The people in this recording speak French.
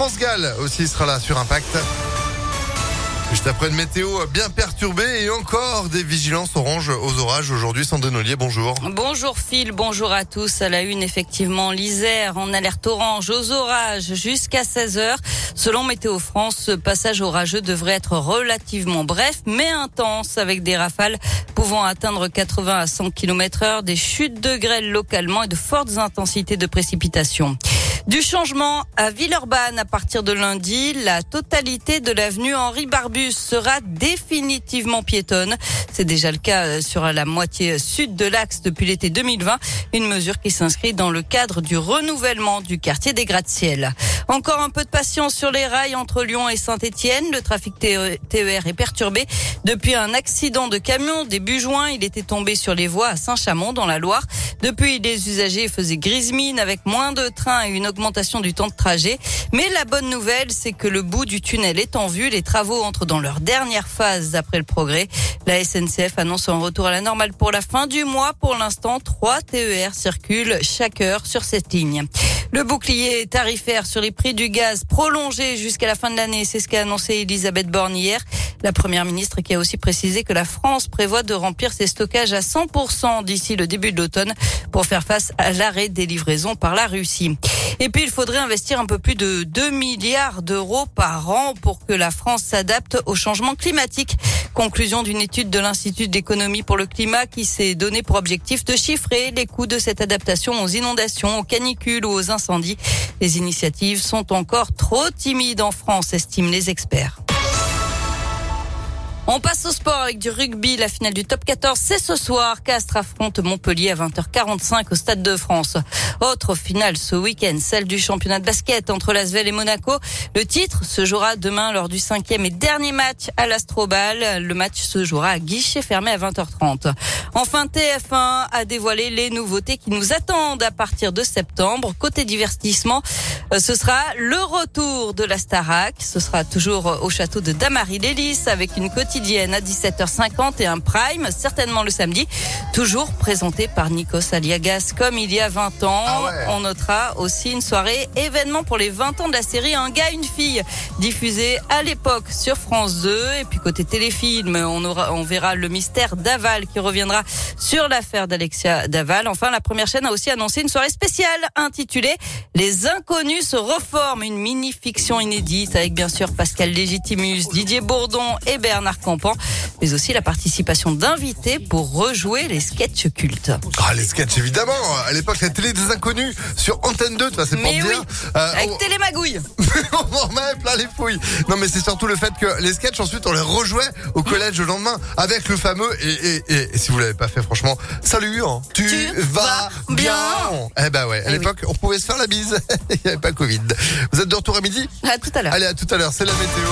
France Gall aussi sera là sur Impact. Juste après une météo bien perturbée et encore des vigilances oranges aux orages aujourd'hui. Sandrine Ollier, bonjour. Bonjour Phil, bonjour à tous. À la une, effectivement, l'Isère en alerte orange aux orages jusqu'à 16 heures. Selon Météo France, ce passage orageux devrait être relativement bref mais intense avec des rafales pouvant atteindre 80 à 100 km heure, des chutes de grêle localement et de fortes intensités de précipitations. Du changement à Villeurbanne à partir de lundi, la totalité de l'avenue Henri Barbus sera définitivement piétonne. C'est déjà le cas euh, sur la moitié sud de l'axe depuis l'été 2020, une mesure qui s'inscrit dans le cadre du renouvellement du quartier des gratte-ciel. Encore un peu de patience sur les rails entre Lyon et Saint-Étienne. Le trafic TER est perturbé depuis un accident de camion début juin. Il était tombé sur les voies à Saint-Chamond dans la Loire. Depuis, les usagers faisaient grise mine avec moins de trains et une augmentation du temps de trajet. Mais la bonne nouvelle, c'est que le bout du tunnel est en vue. Les travaux entrent dans leur dernière phase après le progrès. La SNCF annonce un retour à la normale pour la fin du mois. Pour l'instant, trois TER circulent chaque heure sur cette ligne. Le bouclier tarifaire sur les prix du gaz prolongé jusqu'à la fin de l'année, c'est ce qu'a annoncé Elisabeth Borne hier. La première ministre qui a aussi précisé que la France prévoit de remplir ses stockages à 100% d'ici le début de l'automne pour faire face à l'arrêt des livraisons par la Russie. Et puis, il faudrait investir un peu plus de 2 milliards d'euros par an pour que la France s'adapte au changement climatique. Conclusion d'une étude de l'Institut d'économie pour le climat qui s'est donné pour objectif de chiffrer les coûts de cette adaptation aux inondations, aux canicules ou aux incendies. Les initiatives sont encore trop timides en France, estiment les experts. On passe au sport avec du rugby. La finale du top 14, c'est ce soir. Castres affronte Montpellier à 20h45 au Stade de France. Autre finale ce week-end, celle du championnat de basket entre Lasvel et Monaco. Le titre se jouera demain lors du cinquième et dernier match à l'Astrobal. Le match se jouera à guichet fermé à 20h30. Enfin, TF1 a dévoilé les nouveautés qui nous attendent à partir de septembre. Côté divertissement, euh, ce sera le retour de la Starac. Ce sera toujours au château de Damary-Lélis avec une quotidienne à 17h50 et un prime, certainement le samedi, toujours présenté par Nikos Aliagas comme il y a 20 ans. Ah On notera aussi une soirée événement pour les 20 ans de la série Un gars, une fille, diffusée à l'époque sur France 2. Et puis côté téléfilm, on, aura, on verra le mystère d'Aval qui reviendra sur l'affaire d'Alexia Daval. Enfin, la première chaîne a aussi annoncé une soirée spéciale intitulée Les Inconnus se reforment, une mini-fiction inédite avec bien sûr Pascal Légitimus, Didier Bourdon et Bernard Campan, mais aussi la participation d'invités pour rejouer les sketchs cultes. Ah, les sketchs, évidemment. À l'époque, la télé des inconnus sur Antenne 2, c'est pour Mais oui, dire. Euh, avec on- Télémagouille. on en remet plein les fouilles. Non, mais c'est surtout le fait que les sketchs, ensuite, on les rejouait au collège le lendemain avec le fameux. Et, et, et, si vous l'avez pas fait, franchement, salut, hein, tu, Tu vas bien. bien. Eh ben ouais, à Eh oui. l'époque, on pouvait se faire la bise. Il n'y avait pas le Covid. Vous êtes de retour à midi À tout à l'heure. Allez, à tout à l'heure. C'est la météo.